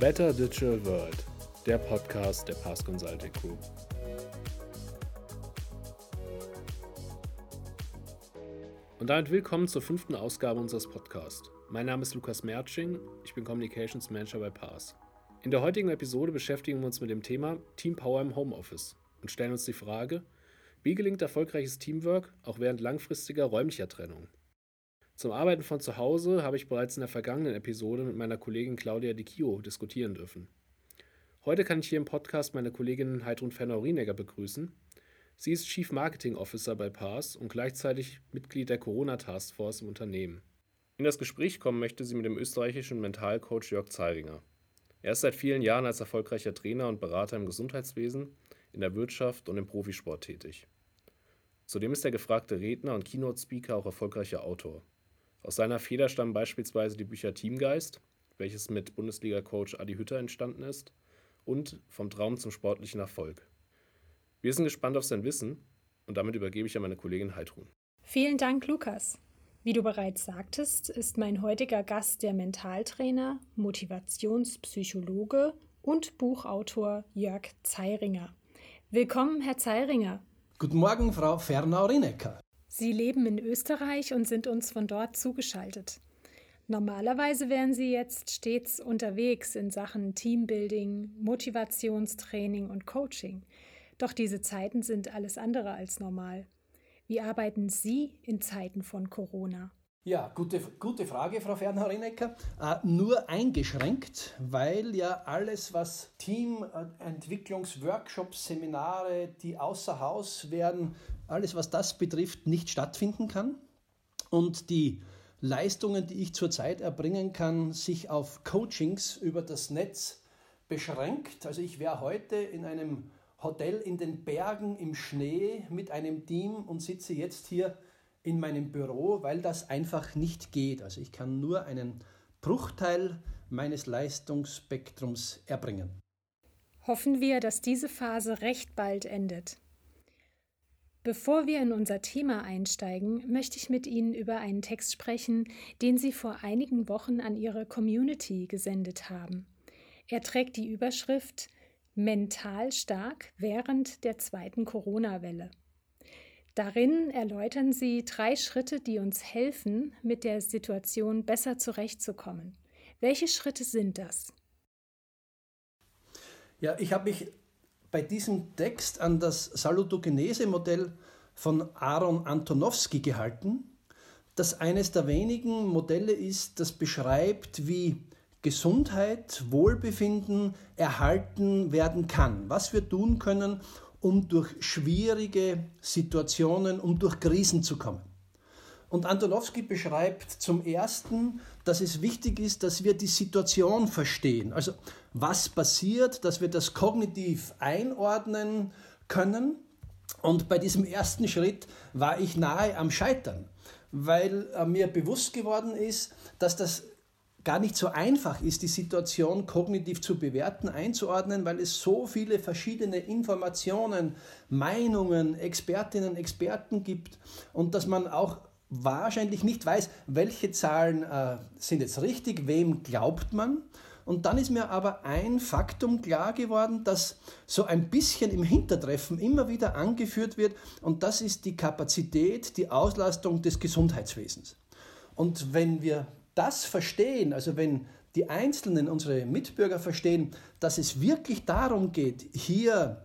Better Digital World, der Podcast der Pass Consulting Group. Und damit willkommen zur fünften Ausgabe unseres Podcasts. Mein Name ist Lukas Mertsching, ich bin Communications Manager bei Pass. In der heutigen Episode beschäftigen wir uns mit dem Thema Team Power im Homeoffice und stellen uns die Frage, wie gelingt erfolgreiches Teamwork auch während langfristiger räumlicher Trennung? Zum Arbeiten von zu Hause habe ich bereits in der vergangenen Episode mit meiner Kollegin Claudia Di Chio diskutieren dürfen. Heute kann ich hier im Podcast meine Kollegin Heidrun Fenner-Rienegger begrüßen. Sie ist Chief Marketing Officer bei PARS und gleichzeitig Mitglied der Corona Task Force im Unternehmen. In das Gespräch kommen möchte sie mit dem österreichischen Mentalcoach Jörg Zeiringer. Er ist seit vielen Jahren als erfolgreicher Trainer und Berater im Gesundheitswesen, in der Wirtschaft und im Profisport tätig. Zudem ist der gefragte Redner und Keynote-Speaker auch erfolgreicher Autor. Aus seiner Feder stammen beispielsweise die Bücher Teamgeist, welches mit Bundesliga-Coach Adi Hütter entstanden ist, und Vom Traum zum sportlichen Erfolg. Wir sind gespannt auf sein Wissen und damit übergebe ich an meine Kollegin Heidrun. Vielen Dank, Lukas. Wie du bereits sagtest, ist mein heutiger Gast der Mentaltrainer, Motivationspsychologe und Buchautor Jörg Zeiringer. Willkommen, Herr Zeiringer. Guten Morgen, Frau Fernau-Rinecker. Sie leben in Österreich und sind uns von dort zugeschaltet. Normalerweise wären Sie jetzt stets unterwegs in Sachen Teambuilding, Motivationstraining und Coaching. Doch diese Zeiten sind alles andere als normal. Wie arbeiten Sie in Zeiten von Corona? Ja, gute, gute Frage, Frau Fernharinecker. Äh, nur eingeschränkt, weil ja alles, was Teamentwicklungsworkshops, Seminare, die außer Haus werden, alles, was das betrifft, nicht stattfinden kann. Und die Leistungen, die ich zurzeit erbringen kann, sich auf Coachings über das Netz beschränkt. Also ich wäre heute in einem Hotel in den Bergen im Schnee mit einem Team und sitze jetzt hier in meinem Büro, weil das einfach nicht geht. Also ich kann nur einen Bruchteil meines Leistungsspektrums erbringen. Hoffen wir, dass diese Phase recht bald endet. Bevor wir in unser Thema einsteigen, möchte ich mit Ihnen über einen Text sprechen, den Sie vor einigen Wochen an Ihre Community gesendet haben. Er trägt die Überschrift mental stark während der zweiten Corona-Welle. Darin erläutern sie drei Schritte, die uns helfen, mit der Situation besser zurechtzukommen. Welche Schritte sind das? Ja, ich habe mich bei diesem Text an das Salutogenese-Modell von Aaron Antonowski gehalten, das eines der wenigen Modelle ist, das beschreibt, wie Gesundheit, Wohlbefinden erhalten werden kann. Was wir tun können, um durch schwierige Situationen, um durch Krisen zu kommen. Und Antonowski beschreibt zum Ersten, dass es wichtig ist, dass wir die Situation verstehen. Also was passiert, dass wir das kognitiv einordnen können. Und bei diesem ersten Schritt war ich nahe am Scheitern, weil äh, mir bewusst geworden ist, dass das gar nicht so einfach ist, die Situation kognitiv zu bewerten, einzuordnen, weil es so viele verschiedene Informationen, Meinungen, Expertinnen, Experten gibt und dass man auch wahrscheinlich nicht weiß, welche Zahlen äh, sind jetzt richtig, wem glaubt man. Und dann ist mir aber ein Faktum klar geworden, das so ein bisschen im Hintertreffen immer wieder angeführt wird, und das ist die Kapazität, die Auslastung des Gesundheitswesens. Und wenn wir das verstehen, also wenn die Einzelnen, unsere Mitbürger verstehen, dass es wirklich darum geht, hier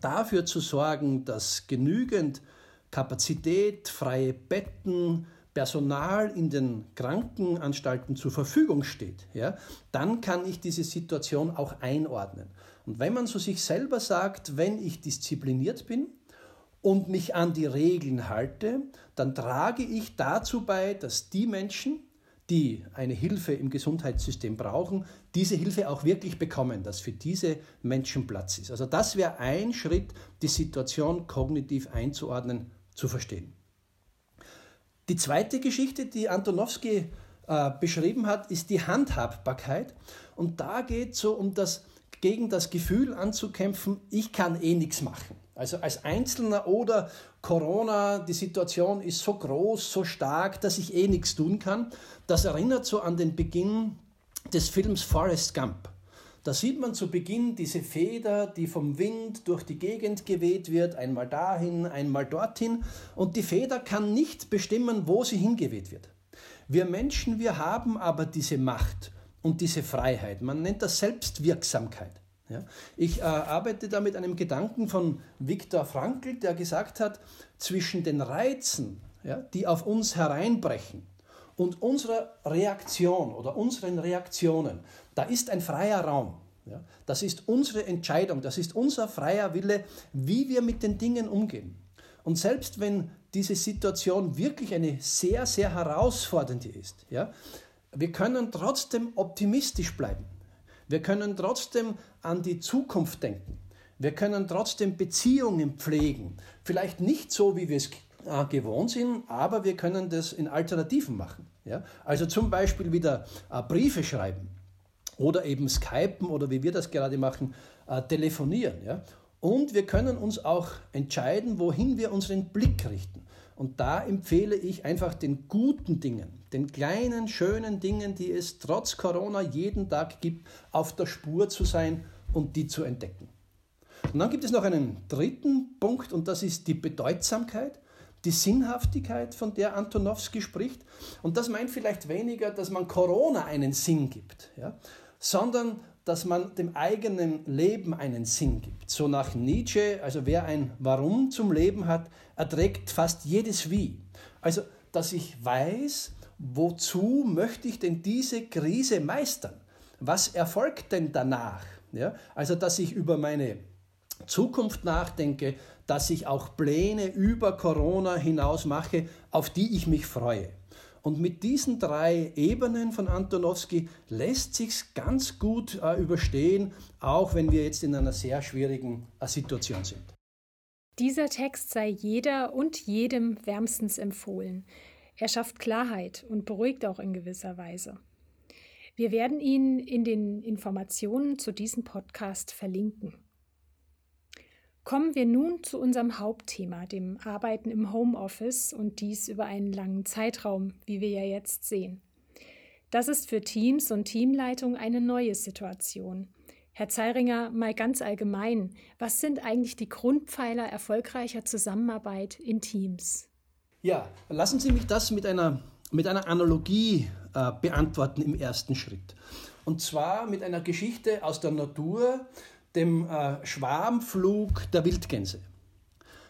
dafür zu sorgen, dass genügend Kapazität, freie Betten, Personal in den Krankenanstalten zur Verfügung steht, ja, dann kann ich diese Situation auch einordnen. Und wenn man so sich selber sagt, wenn ich diszipliniert bin und mich an die Regeln halte, dann trage ich dazu bei, dass die Menschen, die eine Hilfe im Gesundheitssystem brauchen, diese Hilfe auch wirklich bekommen, dass für diese Menschen Platz ist. Also das wäre ein Schritt, die Situation kognitiv einzuordnen, zu verstehen. Die zweite Geschichte, die Antonowski äh, beschrieben hat, ist die Handhabbarkeit. Und da geht es so um das, gegen das Gefühl anzukämpfen, ich kann eh nichts machen. Also als Einzelner oder Corona, die Situation ist so groß, so stark, dass ich eh nichts tun kann. Das erinnert so an den Beginn des Films Forrest Gump. Da sieht man zu Beginn diese Feder, die vom Wind durch die Gegend geweht wird, einmal dahin, einmal dorthin. Und die Feder kann nicht bestimmen, wo sie hingeweht wird. Wir Menschen, wir haben aber diese Macht und diese Freiheit. Man nennt das Selbstwirksamkeit. Ja? Ich äh, arbeite da mit einem Gedanken von Viktor Frankl, der gesagt hat, zwischen den Reizen, ja, die auf uns hereinbrechen, und unserer Reaktion oder unseren Reaktionen, da ist ein freier Raum. Ja? Das ist unsere Entscheidung, das ist unser freier Wille, wie wir mit den Dingen umgehen. Und selbst wenn diese Situation wirklich eine sehr, sehr herausfordernde ist, ja, wir können trotzdem optimistisch bleiben. Wir können trotzdem an die Zukunft denken. Wir können trotzdem Beziehungen pflegen. Vielleicht nicht so, wie wir es äh, gewohnt sind, aber wir können das in Alternativen machen. Ja? Also zum Beispiel wieder äh, Briefe schreiben oder eben Skypen oder wie wir das gerade machen, äh, telefonieren. Ja? Und wir können uns auch entscheiden, wohin wir unseren Blick richten. Und da empfehle ich einfach den guten Dingen, den kleinen, schönen Dingen, die es trotz Corona jeden Tag gibt, auf der Spur zu sein und die zu entdecken. Und dann gibt es noch einen dritten Punkt und das ist die Bedeutsamkeit die Sinnhaftigkeit, von der Antonowski spricht. Und das meint vielleicht weniger, dass man Corona einen Sinn gibt, ja, sondern dass man dem eigenen Leben einen Sinn gibt. So nach Nietzsche, also wer ein Warum zum Leben hat, erträgt fast jedes Wie. Also, dass ich weiß, wozu möchte ich denn diese Krise meistern? Was erfolgt denn danach? Ja, also, dass ich über meine Zukunft nachdenke, dass ich auch Pläne über Corona hinaus mache, auf die ich mich freue. Und mit diesen drei Ebenen von Antonowski lässt sich ganz gut äh, überstehen, auch wenn wir jetzt in einer sehr schwierigen äh, Situation sind. Dieser Text sei jeder und jedem wärmstens empfohlen. Er schafft Klarheit und beruhigt auch in gewisser Weise. Wir werden ihn in den Informationen zu diesem Podcast verlinken. Kommen wir nun zu unserem Hauptthema, dem Arbeiten im Homeoffice und dies über einen langen Zeitraum, wie wir ja jetzt sehen. Das ist für Teams und Teamleitung eine neue Situation. Herr Zeiringer, mal ganz allgemein, was sind eigentlich die Grundpfeiler erfolgreicher Zusammenarbeit in Teams? Ja, lassen Sie mich das mit einer, mit einer Analogie äh, beantworten im ersten Schritt. Und zwar mit einer Geschichte aus der Natur, dem äh, Schwarmflug der Wildgänse.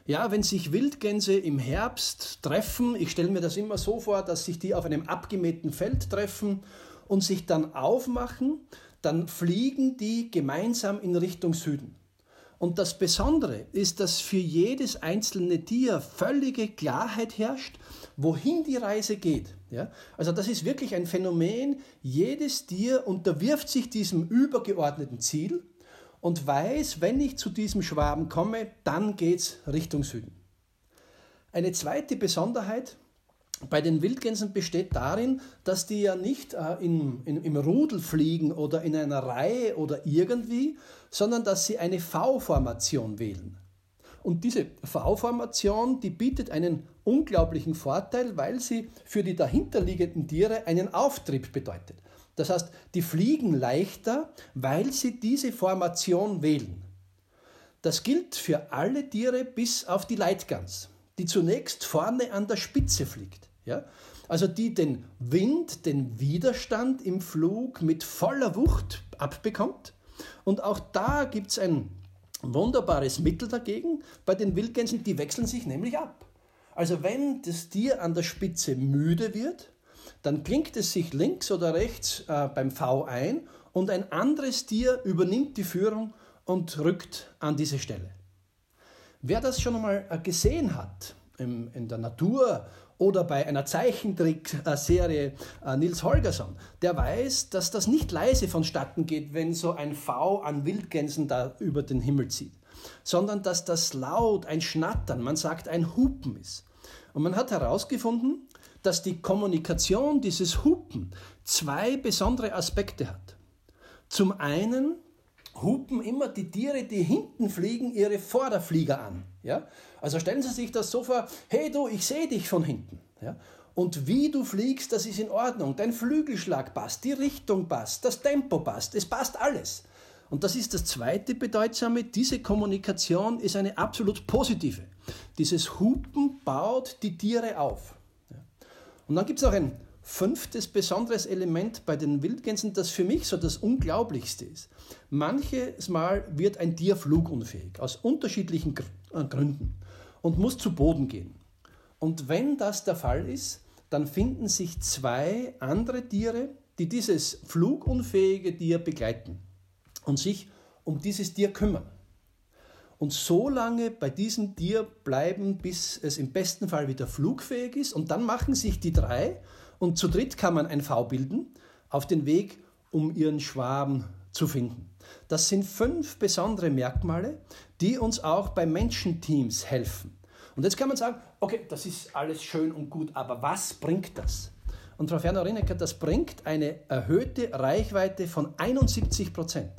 Ja, wenn sich Wildgänse im Herbst treffen, ich stelle mir das immer so vor, dass sich die auf einem abgemähten Feld treffen und sich dann aufmachen, dann fliegen die gemeinsam in Richtung Süden. Und das Besondere ist, dass für jedes einzelne Tier völlige Klarheit herrscht, wohin die Reise geht. Ja? Also das ist wirklich ein Phänomen. Jedes Tier unterwirft sich diesem übergeordneten Ziel und weiß, wenn ich zu diesem Schwaben komme, dann geht es Richtung Süden. Eine zweite Besonderheit bei den Wildgänsen besteht darin, dass die ja nicht äh, in, in, im Rudel fliegen oder in einer Reihe oder irgendwie, sondern dass sie eine V-Formation wählen. Und diese V-Formation, die bietet einen unglaublichen Vorteil, weil sie für die dahinterliegenden Tiere einen Auftrieb bedeutet. Das heißt, die fliegen leichter, weil sie diese Formation wählen. Das gilt für alle Tiere bis auf die Leitgans, die zunächst vorne an der Spitze fliegt. Ja? Also die den Wind, den Widerstand im Flug mit voller Wucht abbekommt. Und auch da gibt es ein wunderbares Mittel dagegen. Bei den Wildgänsen, die wechseln sich nämlich ab. Also wenn das Tier an der Spitze müde wird, dann klingt es sich links oder rechts äh, beim V ein und ein anderes Tier übernimmt die Führung und rückt an diese Stelle. Wer das schon einmal äh, gesehen hat im, in der Natur oder bei einer Zeichentrickserie äh, Nils Holgersson, der weiß, dass das nicht leise vonstatten geht, wenn so ein V an Wildgänsen da über den Himmel zieht, sondern dass das laut, ein Schnattern, man sagt ein Hupen ist. Und man hat herausgefunden, dass die Kommunikation, dieses Hupen, zwei besondere Aspekte hat. Zum einen hupen immer die Tiere, die hinten fliegen, ihre Vorderflieger an. Ja? Also stellen Sie sich das so vor, hey du, ich sehe dich von hinten. Ja? Und wie du fliegst, das ist in Ordnung. Dein Flügelschlag passt, die Richtung passt, das Tempo passt, es passt alles. Und das ist das zweite Bedeutsame. Diese Kommunikation ist eine absolut positive. Dieses Hupen baut die Tiere auf. Und dann gibt es noch ein fünftes besonderes Element bei den Wildgänsen, das für mich so das Unglaublichste ist. Manches Mal wird ein Tier flugunfähig, aus unterschiedlichen äh, Gründen, und muss zu Boden gehen. Und wenn das der Fall ist, dann finden sich zwei andere Tiere, die dieses flugunfähige Tier begleiten und sich um dieses Tier kümmern. Und so lange bei diesem Tier bleiben, bis es im besten Fall wieder flugfähig ist. Und dann machen sich die drei, und zu dritt kann man ein V bilden, auf den Weg, um ihren Schwaben zu finden. Das sind fünf besondere Merkmale, die uns auch bei Menschenteams helfen. Und jetzt kann man sagen, okay, das ist alles schön und gut, aber was bringt das? Und Frau Ferner-Rinecker, das bringt eine erhöhte Reichweite von 71 Prozent.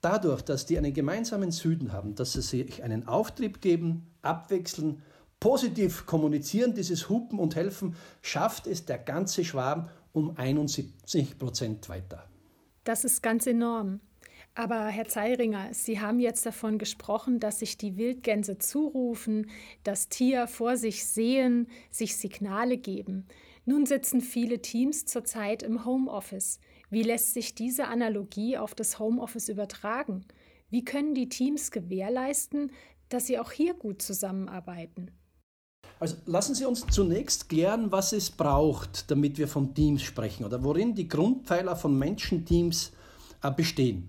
Dadurch, dass die einen gemeinsamen Süden haben, dass sie sich einen Auftrieb geben, abwechseln, positiv kommunizieren, dieses Hupen und Helfen, schafft es der ganze Schwarm um 71 Prozent weiter. Das ist ganz enorm. Aber Herr Zeiringer, Sie haben jetzt davon gesprochen, dass sich die Wildgänse zurufen, das Tier vor sich sehen, sich Signale geben. Nun sitzen viele Teams zurzeit im Homeoffice. Wie lässt sich diese Analogie auf das Homeoffice übertragen? Wie können die Teams gewährleisten, dass sie auch hier gut zusammenarbeiten? Also lassen Sie uns zunächst klären, was es braucht, damit wir von Teams sprechen oder worin die Grundpfeiler von Menschenteams äh, bestehen.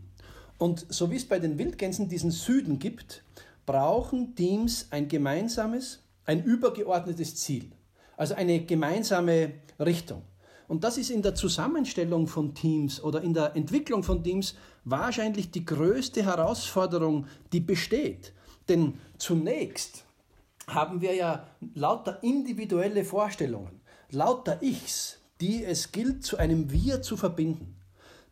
Und so wie es bei den Wildgänsen diesen Süden gibt, brauchen Teams ein gemeinsames, ein übergeordnetes Ziel, also eine gemeinsame Richtung. Und das ist in der Zusammenstellung von Teams oder in der Entwicklung von Teams wahrscheinlich die größte Herausforderung, die besteht. Denn zunächst haben wir ja lauter individuelle Vorstellungen, lauter Ichs, die es gilt, zu einem Wir zu verbinden.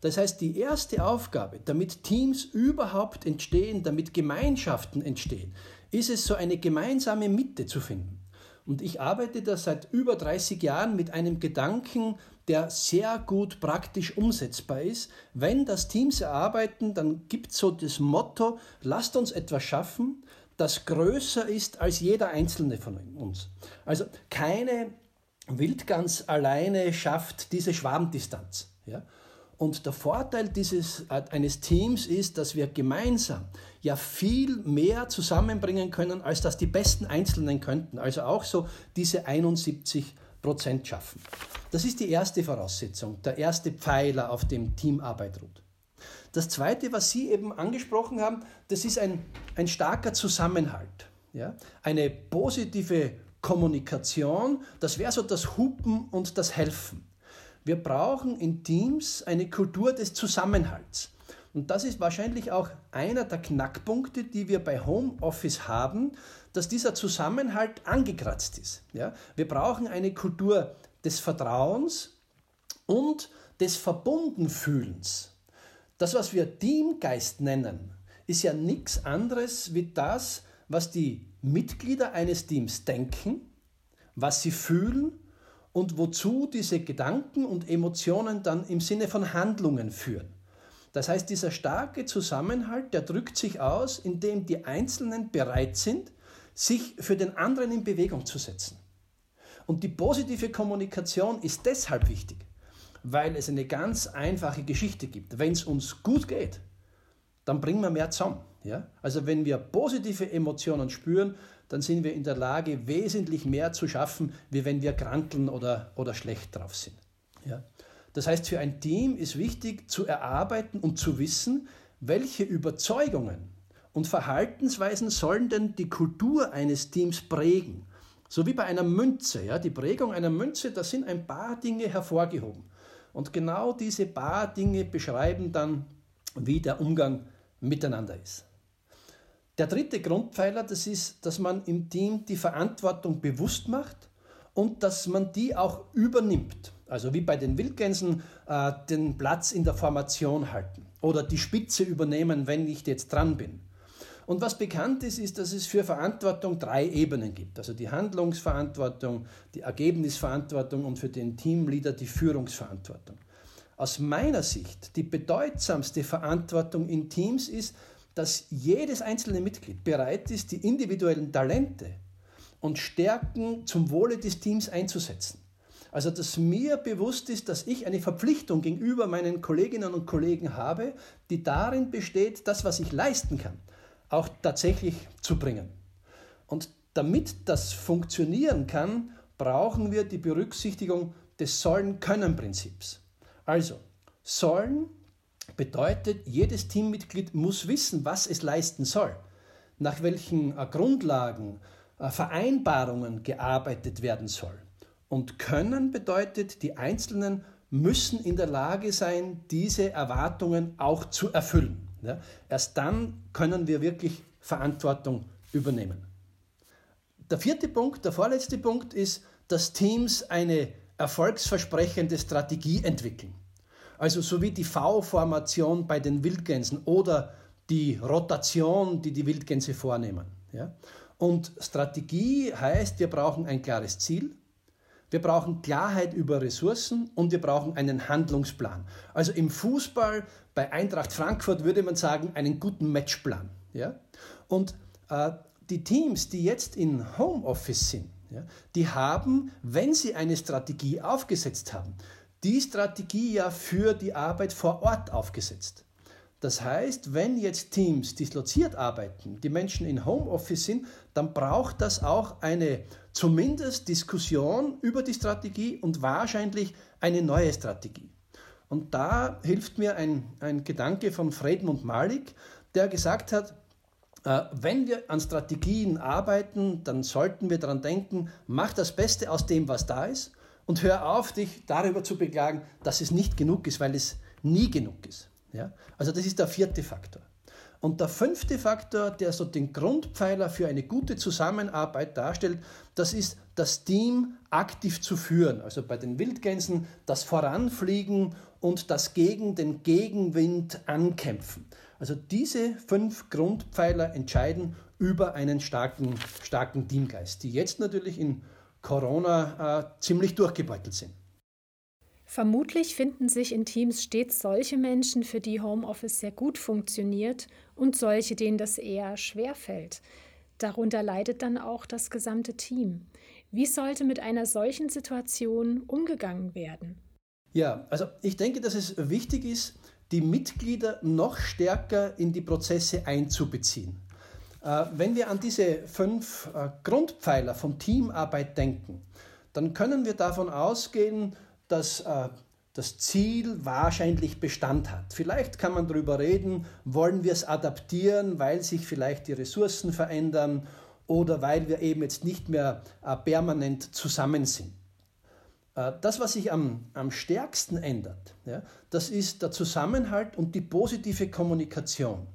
Das heißt, die erste Aufgabe, damit Teams überhaupt entstehen, damit Gemeinschaften entstehen, ist es, so eine gemeinsame Mitte zu finden. Und ich arbeite da seit über 30 Jahren mit einem Gedanken, der sehr gut praktisch umsetzbar ist. Wenn das Teams erarbeiten, dann gibt es so das Motto, lasst uns etwas schaffen, das größer ist als jeder einzelne von uns. Also keine Wildgans alleine schafft diese Schwarmdistanz. Ja? Und der Vorteil dieses, äh, eines Teams ist, dass wir gemeinsam ja viel mehr zusammenbringen können, als das die besten Einzelnen könnten. Also auch so diese 71 Prozent schaffen. Das ist die erste Voraussetzung, der erste Pfeiler, auf dem Teamarbeit ruht. Das zweite, was Sie eben angesprochen haben, das ist ein, ein starker Zusammenhalt. Ja? Eine positive Kommunikation, das wäre so das Hupen und das Helfen. Wir brauchen in Teams eine Kultur des Zusammenhalts. Und das ist wahrscheinlich auch einer der Knackpunkte, die wir bei Homeoffice haben, dass dieser Zusammenhalt angekratzt ist. Ja? Wir brauchen eine Kultur des Vertrauens und des Verbundenfühlens. Das, was wir Teamgeist nennen, ist ja nichts anderes wie das, was die Mitglieder eines Teams denken, was sie fühlen und wozu diese Gedanken und Emotionen dann im Sinne von Handlungen führen. Das heißt, dieser starke Zusammenhalt, der drückt sich aus, indem die Einzelnen bereit sind, sich für den anderen in Bewegung zu setzen. Und die positive Kommunikation ist deshalb wichtig, weil es eine ganz einfache Geschichte gibt. Wenn es uns gut geht, dann bringen wir mehr zusammen. Ja? Also wenn wir positive Emotionen spüren, dann sind wir in der Lage, wesentlich mehr zu schaffen, wie wenn wir krankeln oder, oder schlecht drauf sind. Ja? Das heißt, für ein Team ist wichtig zu erarbeiten und zu wissen, welche Überzeugungen und Verhaltensweisen sollen denn die Kultur eines Teams prägen. So wie bei einer Münze. Ja? Die Prägung einer Münze, da sind ein paar Dinge hervorgehoben. Und genau diese paar Dinge beschreiben dann, wie der Umgang miteinander ist. Der dritte Grundpfeiler, das ist, dass man im Team die Verantwortung bewusst macht und dass man die auch übernimmt. Also wie bei den Wildgänsen äh, den Platz in der Formation halten oder die Spitze übernehmen, wenn ich jetzt dran bin. Und was bekannt ist, ist, dass es für Verantwortung drei Ebenen gibt. Also die Handlungsverantwortung, die Ergebnisverantwortung und für den Teamleader die Führungsverantwortung. aus meiner Sicht die bedeutsamste Verantwortung in Teams ist, dass jedes einzelne Mitglied bereit ist, die individuellen Talente und Stärken zum Wohle des Teams einzusetzen. Also, dass mir bewusst ist, dass ich eine Verpflichtung gegenüber meinen Kolleginnen und Kollegen habe, die darin besteht, das, was ich leisten kann, auch tatsächlich zu bringen. Und damit das funktionieren kann, brauchen wir die Berücksichtigung des Sollen-Können-Prinzips. Also, sollen bedeutet, jedes Teammitglied muss wissen, was es leisten soll, nach welchen äh, Grundlagen, äh, Vereinbarungen gearbeitet werden soll. Und können bedeutet, die Einzelnen müssen in der Lage sein, diese Erwartungen auch zu erfüllen. Ja? Erst dann können wir wirklich Verantwortung übernehmen. Der vierte Punkt, der vorletzte Punkt ist, dass Teams eine erfolgsversprechende Strategie entwickeln. Also so wie die V-Formation bei den Wildgänsen oder die Rotation, die die Wildgänse vornehmen. Ja? Und Strategie heißt, wir brauchen ein klares Ziel, wir brauchen Klarheit über Ressourcen und wir brauchen einen Handlungsplan. Also im Fußball bei Eintracht Frankfurt würde man sagen, einen guten Matchplan. Ja? Und äh, die Teams, die jetzt in Homeoffice sind, ja, die haben, wenn sie eine Strategie aufgesetzt haben, die Strategie ja für die Arbeit vor Ort aufgesetzt. Das heißt, wenn jetzt Teams disloziert arbeiten, die Menschen in Homeoffice sind, dann braucht das auch eine zumindest Diskussion über die Strategie und wahrscheinlich eine neue Strategie. Und da hilft mir ein, ein Gedanke von Fredmund Malik, der gesagt hat, äh, wenn wir an Strategien arbeiten, dann sollten wir daran denken, mach das Beste aus dem, was da ist und hör auf, dich darüber zu beklagen, dass es nicht genug ist, weil es nie genug ist. Ja? Also das ist der vierte Faktor. Und der fünfte Faktor, der so den Grundpfeiler für eine gute Zusammenarbeit darstellt, das ist das Team aktiv zu führen. Also bei den Wildgänsen das Voranfliegen und das gegen den Gegenwind ankämpfen. Also diese fünf Grundpfeiler entscheiden über einen starken, starken Teamgeist, die jetzt natürlich in Corona äh, ziemlich durchgebeutelt sind. Vermutlich finden sich in Teams stets solche Menschen, für die Homeoffice sehr gut funktioniert und solche, denen das eher schwer fällt. Darunter leidet dann auch das gesamte Team. Wie sollte mit einer solchen Situation umgegangen werden? Ja, also ich denke, dass es wichtig ist, die Mitglieder noch stärker in die Prozesse einzubeziehen. Äh, wenn wir an diese fünf äh, Grundpfeiler von Teamarbeit denken, dann können wir davon ausgehen, dass äh, das Ziel wahrscheinlich Bestand hat. Vielleicht kann man darüber reden, wollen wir es adaptieren, weil sich vielleicht die Ressourcen verändern oder weil wir eben jetzt nicht mehr permanent zusammen sind. Das, was sich am, am stärksten ändert, ja, das ist der Zusammenhalt und die positive Kommunikation.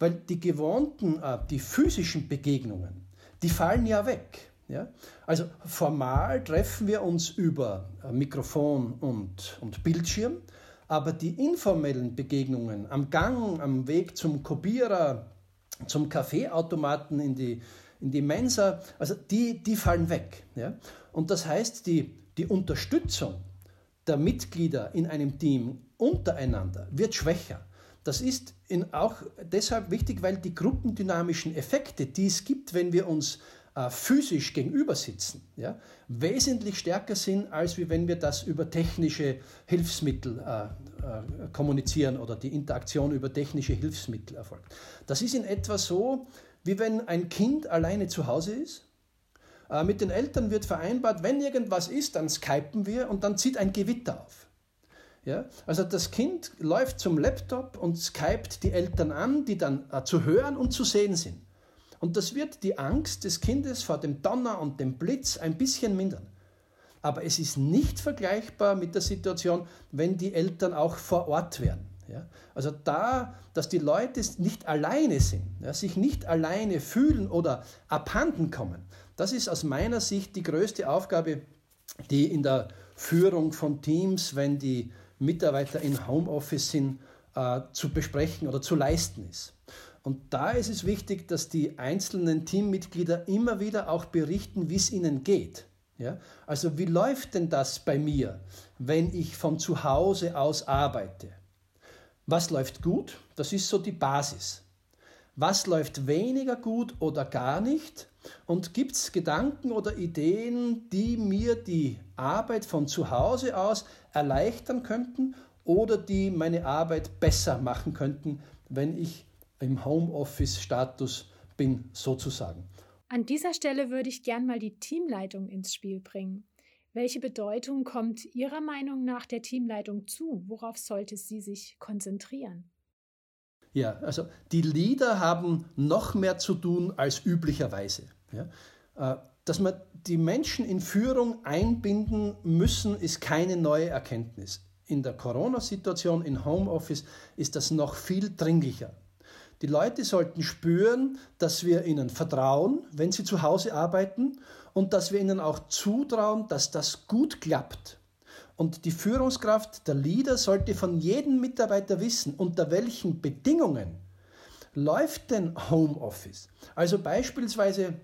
Weil die gewohnten, äh, die physischen Begegnungen, die fallen ja weg. Ja? Also formal treffen wir uns über äh, Mikrofon und, und Bildschirm, aber die informellen Begegnungen am Gang, am Weg zum Kopierer, zum Kaffeeautomaten, in die, in die Mensa, also die, die fallen weg. Ja? Und das heißt, die, die Unterstützung der Mitglieder in einem Team untereinander wird schwächer. Das ist auch deshalb wichtig, weil die gruppendynamischen Effekte, die es gibt, wenn wir uns äh, physisch gegenüber sitzen, ja, wesentlich stärker sind, als wenn wir das über technische Hilfsmittel äh, äh, kommunizieren oder die Interaktion über technische Hilfsmittel erfolgt. Das ist in etwa so, wie wenn ein Kind alleine zu Hause ist. Äh, mit den Eltern wird vereinbart, wenn irgendwas ist, dann skypen wir und dann zieht ein Gewitter auf. Ja? Also das Kind läuft zum Laptop und skypt die Eltern an, die dann äh, zu hören und zu sehen sind. Und das wird die Angst des Kindes vor dem Donner und dem Blitz ein bisschen mindern. Aber es ist nicht vergleichbar mit der Situation, wenn die Eltern auch vor Ort wären. Ja? Also da, dass die Leute nicht alleine sind, ja, sich nicht alleine fühlen oder abhanden kommen, das ist aus meiner Sicht die größte Aufgabe, die in der Führung von Teams, wenn die Mitarbeiter in Homeoffice sind, äh, zu besprechen oder zu leisten ist. Und da ist es wichtig, dass die einzelnen Teammitglieder immer wieder auch berichten, wie es ihnen geht. Ja? Also wie läuft denn das bei mir? wenn ich von zu Hause aus arbeite? Was läuft gut? Das ist so die Basis. Was läuft weniger gut oder gar nicht? Und gibt es Gedanken oder Ideen, die mir die Arbeit von zu Hause aus erleichtern könnten oder die meine Arbeit besser machen könnten, wenn ich im Homeoffice-Status bin, sozusagen? An dieser Stelle würde ich gern mal die Teamleitung ins Spiel bringen. Welche Bedeutung kommt Ihrer Meinung nach der Teamleitung zu? Worauf sollte sie sich konzentrieren? Ja, also die Leader haben noch mehr zu tun als üblicherweise. Ja? Äh, dass wir die Menschen in Führung einbinden müssen, ist keine neue Erkenntnis. In der Corona-Situation, in Homeoffice, ist das noch viel dringlicher. Die Leute sollten spüren, dass wir ihnen vertrauen, wenn sie zu Hause arbeiten und dass wir ihnen auch zutrauen, dass das gut klappt. Und die Führungskraft, der Leader, sollte von jedem Mitarbeiter wissen, unter welchen Bedingungen läuft denn Homeoffice. Also beispielsweise,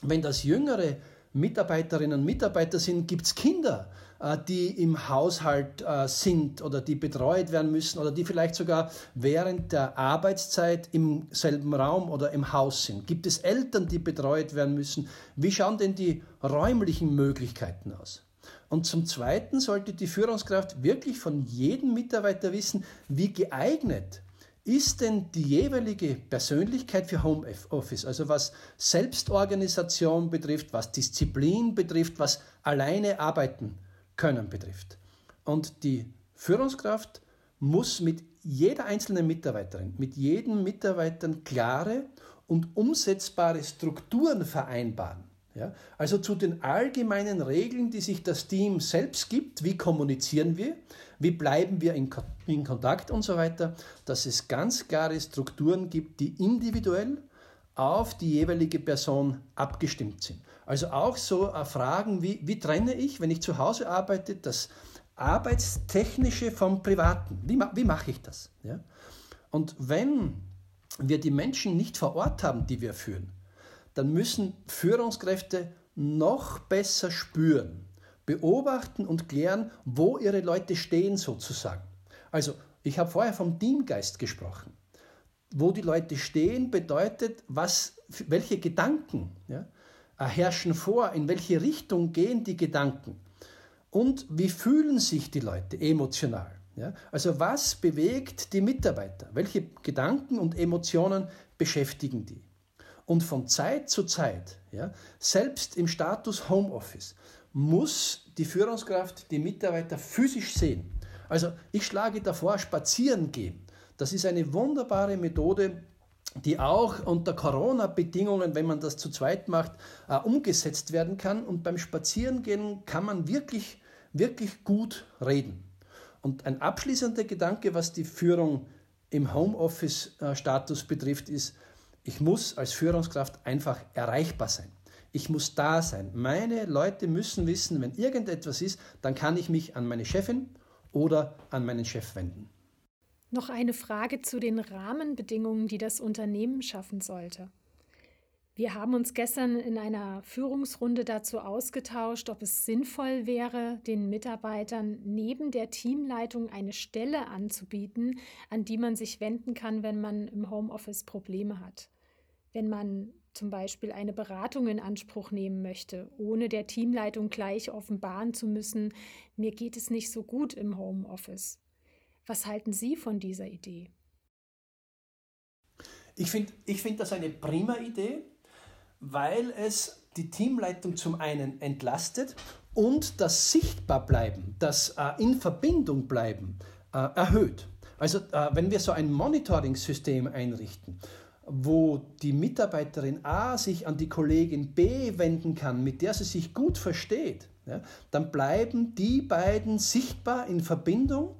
wenn das jüngere Mitarbeiterinnen und Mitarbeiter sind, gibt es Kinder, äh, die im Haushalt äh, sind oder die betreut werden müssen oder die vielleicht sogar während der Arbeitszeit im selben Raum oder im Haus sind. Gibt es Eltern, die betreut werden müssen? Wie schauen denn die räumlichen Möglichkeiten aus? Und zum Zweiten sollte die Führungskraft wirklich von jedem Mitarbeiter wissen, wie geeignet ist denn die jeweilige Persönlichkeit für Homeoffice, also was Selbstorganisation betrifft, was Disziplin betrifft, was alleine arbeiten können betrifft. Und die Führungskraft muss mit jeder einzelnen Mitarbeiterin, mit jedem Mitarbeiter klare und umsetzbare Strukturen vereinbaren. Ja? Also zu den allgemeinen Regeln, die sich das Team selbst gibt, wie kommunizieren wir, wie bleiben wir in, in Kontakt und so weiter, dass es ganz klare Strukturen gibt, die individuell auf die jeweilige Person abgestimmt sind. Also auch so äh, Fragen wie, wie trenne ich, wenn ich zu Hause arbeite, das Arbeitstechnische vom Privaten? Wie, wie mache ich das? Ja? Und wenn wir die Menschen nicht vor Ort haben, die wir führen, dann müssen Führungskräfte noch besser spüren, beobachten und klären, wo ihre Leute stehen sozusagen. Also, ich habe vorher vom Teamgeist gesprochen. Wo die Leute stehen, bedeutet, was, welche Gedanken ja, herrschen vor, in welche Richtung gehen die Gedanken und wie fühlen sich die Leute emotional. Ja? Also was bewegt die Mitarbeiter? Welche Gedanken und Emotionen beschäftigen die? Und von Zeit zu Zeit, ja, selbst im Status Homeoffice, muss die Führungskraft die Mitarbeiter physisch sehen. Also ich schlage davor, spazieren gehen. Das ist eine wunderbare Methode, die auch unter Corona-Bedingungen, wenn man das zu zweit macht, äh, umgesetzt werden kann. Und beim Spazierengehen kann man wirklich, wirklich gut reden. Und ein abschließender Gedanke, was die Führung im Homeoffice-Status betrifft, ist, ich muss als Führungskraft einfach erreichbar sein. Ich muss da sein. Meine Leute müssen wissen, wenn irgendetwas ist, dann kann ich mich an meine Chefin oder an meinen Chef wenden. Noch eine Frage zu den Rahmenbedingungen, die das Unternehmen schaffen sollte. Wir haben uns gestern in einer Führungsrunde dazu ausgetauscht, ob es sinnvoll wäre, den Mitarbeitern neben der Teamleitung eine Stelle anzubieten, an die man sich wenden kann, wenn man im Homeoffice Probleme hat wenn man zum Beispiel eine Beratung in Anspruch nehmen möchte, ohne der Teamleitung gleich offenbaren zu müssen, mir geht es nicht so gut im Homeoffice. Was halten Sie von dieser Idee? Ich finde ich find das eine prima Idee, weil es die Teamleitung zum einen entlastet und das Sichtbarbleiben, das äh, in Verbindung bleiben äh, erhöht. Also äh, wenn wir so ein Monitoring-System einrichten, wo die Mitarbeiterin A sich an die Kollegin B wenden kann, mit der sie sich gut versteht, ja, dann bleiben die beiden sichtbar in Verbindung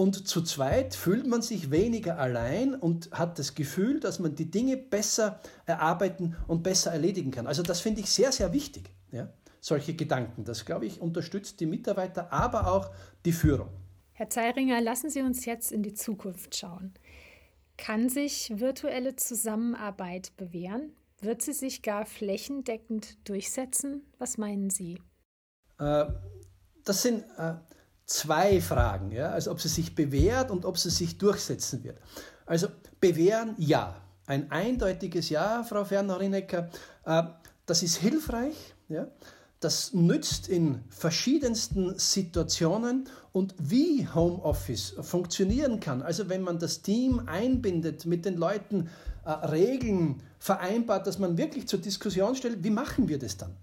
und zu zweit fühlt man sich weniger allein und hat das Gefühl, dass man die Dinge besser erarbeiten und besser erledigen kann. Also das finde ich sehr, sehr wichtig, ja, solche Gedanken. Das, glaube ich, unterstützt die Mitarbeiter, aber auch die Führung. Herr Zeiringer, lassen Sie uns jetzt in die Zukunft schauen. Kann sich virtuelle Zusammenarbeit bewähren? Wird sie sich gar flächendeckend durchsetzen? Was meinen Sie? Äh, das sind äh, zwei Fragen, ja? also ob sie sich bewährt und ob sie sich durchsetzen wird. Also bewähren, ja. Ein eindeutiges Ja, Frau Ferner-Rinecker. Äh, das ist hilfreich. Ja? Das nützt in verschiedensten Situationen und wie Homeoffice funktionieren kann. Also wenn man das Team einbindet, mit den Leuten äh, Regeln vereinbart, dass man wirklich zur Diskussion stellt, wie machen wir das dann?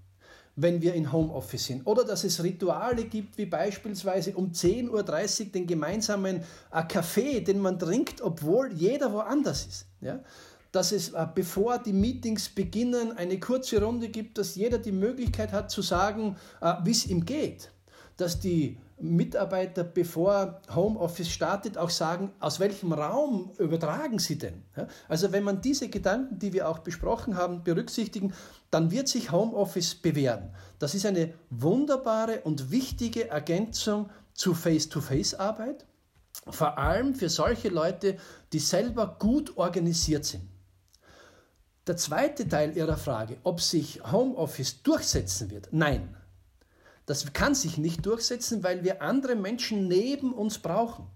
Wenn wir in Homeoffice sind. Oder dass es Rituale gibt, wie beispielsweise um 10.30 Uhr den gemeinsamen äh, Kaffee, den man trinkt, obwohl jeder woanders ist. Ja? Dass es, äh, bevor die Meetings beginnen, eine kurze Runde gibt, dass jeder die Möglichkeit hat zu sagen, äh, wie es ihm geht. Dass die Mitarbeiter, bevor Homeoffice startet, auch sagen, aus welchem Raum übertragen sie denn? Also wenn man diese Gedanken, die wir auch besprochen haben, berücksichtigen, dann wird sich Homeoffice bewähren. Das ist eine wunderbare und wichtige Ergänzung zu Face-to-Face-Arbeit, vor allem für solche Leute, die selber gut organisiert sind. Der zweite Teil Ihrer Frage, ob sich Homeoffice durchsetzen wird, nein. Das kann sich nicht durchsetzen, weil wir andere Menschen neben uns brauchen.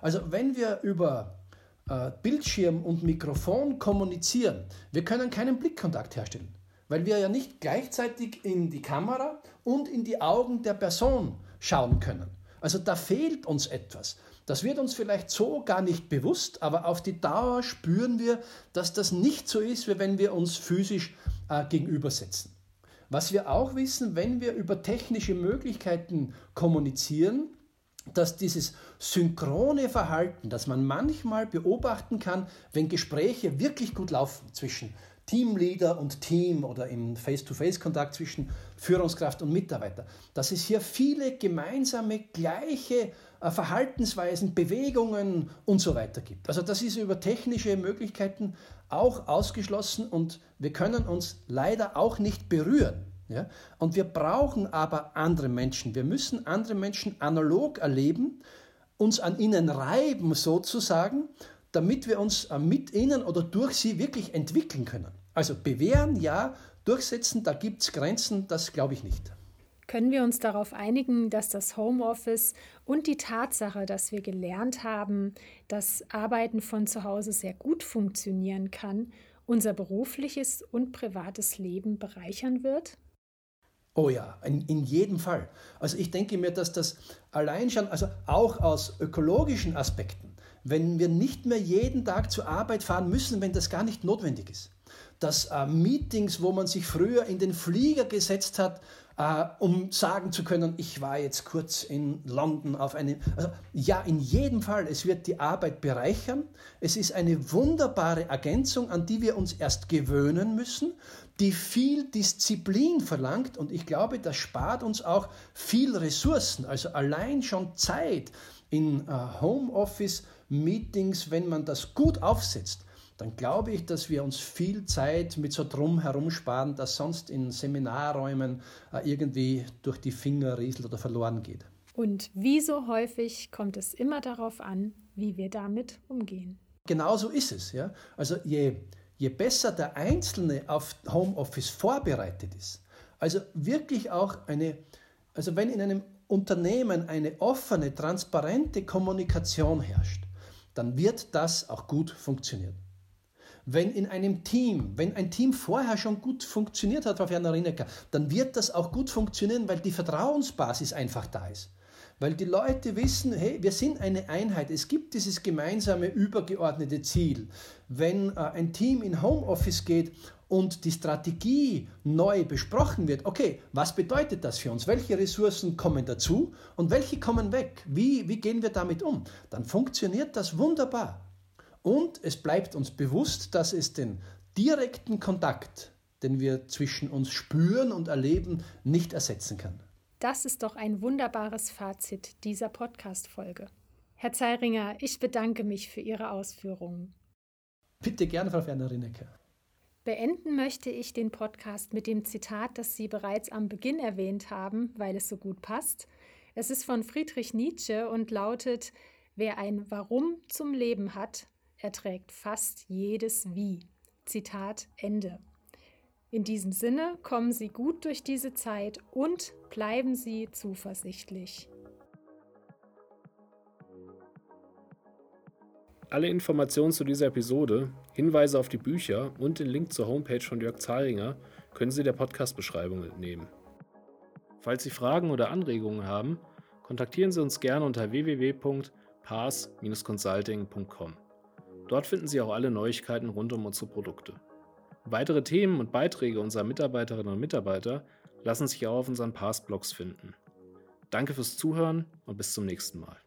Also wenn wir über äh, Bildschirm und Mikrofon kommunizieren, wir können keinen Blickkontakt herstellen, weil wir ja nicht gleichzeitig in die Kamera und in die Augen der Person schauen können. Also da fehlt uns etwas. Das wird uns vielleicht so gar nicht bewusst, aber auf die Dauer spüren wir, dass das nicht so ist, wie wenn wir uns physisch äh, gegenübersetzen. Was wir auch wissen, wenn wir über technische Möglichkeiten kommunizieren, dass dieses synchrone Verhalten, das man manchmal beobachten kann, wenn Gespräche wirklich gut laufen zwischen Teamleader und Team oder im Face-to-Face-Kontakt zwischen Führungskraft und Mitarbeiter, dass es hier viele gemeinsame, gleiche äh, Verhaltensweisen, Bewegungen und so weiter gibt. Also das ist über technische Möglichkeiten auch ausgeschlossen und wir können uns leider auch nicht berühren. Ja? Und wir brauchen aber andere Menschen. Wir müssen andere Menschen analog erleben, uns an ihnen reiben sozusagen, damit wir uns äh, mit ihnen oder durch sie wirklich entwickeln können. Also bewähren ja, durchsetzen, da gibt es Grenzen, das glaube ich nicht. Können wir uns darauf einigen, dass das Homeoffice und die Tatsache, dass wir gelernt haben, dass Arbeiten von zu Hause sehr gut funktionieren kann, unser berufliches und privates Leben bereichern wird? Oh ja, in, in jedem Fall. Also ich denke mir, dass das allein schon, also auch aus ökologischen Aspekten, wenn wir nicht mehr jeden Tag zur Arbeit fahren müssen, wenn das gar nicht notwendig ist. Dass äh, Meetings, wo man sich früher in den Flieger gesetzt hat, äh, um sagen zu können, ich war jetzt kurz in London auf einem. Also, ja, in jedem Fall, es wird die Arbeit bereichern. Es ist eine wunderbare Ergänzung, an die wir uns erst gewöhnen müssen, die viel Disziplin verlangt und ich glaube, das spart uns auch viel Ressourcen, also allein schon Zeit in äh, Homeoffice-Meetings, wenn man das gut aufsetzt dann glaube ich, dass wir uns viel Zeit mit so drumherum sparen, das sonst in Seminarräumen äh, irgendwie durch die Finger rieselt oder verloren geht. Und wie so häufig kommt es immer darauf an, wie wir damit umgehen. Genauso ist es. Ja? Also je, je besser der Einzelne auf Homeoffice vorbereitet ist, also wirklich auch eine, also wenn in einem Unternehmen eine offene, transparente Kommunikation herrscht, dann wird das auch gut funktionieren. Wenn in einem Team, wenn ein Team vorher schon gut funktioniert hat, Frau Ferner-Rinecker, dann wird das auch gut funktionieren, weil die Vertrauensbasis einfach da ist. Weil die Leute wissen, hey, wir sind eine Einheit. Es gibt dieses gemeinsame übergeordnete Ziel. Wenn äh, ein Team in Homeoffice geht und die Strategie neu besprochen wird, okay, was bedeutet das für uns? Welche Ressourcen kommen dazu und welche kommen weg? Wie, wie gehen wir damit um? Dann funktioniert das wunderbar. Und es bleibt uns bewusst, dass es den direkten Kontakt, den wir zwischen uns spüren und erleben, nicht ersetzen kann. Das ist doch ein wunderbares Fazit dieser Podcast-Folge. Herr Zeiringer, ich bedanke mich für Ihre Ausführungen. Bitte gerne, Frau Ferner-Rinnecke. Beenden möchte ich den Podcast mit dem Zitat, das Sie bereits am Beginn erwähnt haben, weil es so gut passt. Es ist von Friedrich Nietzsche und lautet, wer ein Warum zum Leben hat, erträgt fast jedes Wie. Zitat Ende. In diesem Sinne kommen Sie gut durch diese Zeit und bleiben Sie zuversichtlich. Alle Informationen zu dieser Episode Hinweise auf die Bücher und den Link zur Homepage von Jörg Zahringer können Sie der Podcast-Beschreibung entnehmen. Falls Sie Fragen oder Anregungen haben, kontaktieren Sie uns gerne unter www.pass-consulting.com. Dort finden Sie auch alle Neuigkeiten rund um unsere Produkte. Weitere Themen und Beiträge unserer Mitarbeiterinnen und Mitarbeiter lassen sich auch auf unseren Pass-Blogs finden. Danke fürs Zuhören und bis zum nächsten Mal.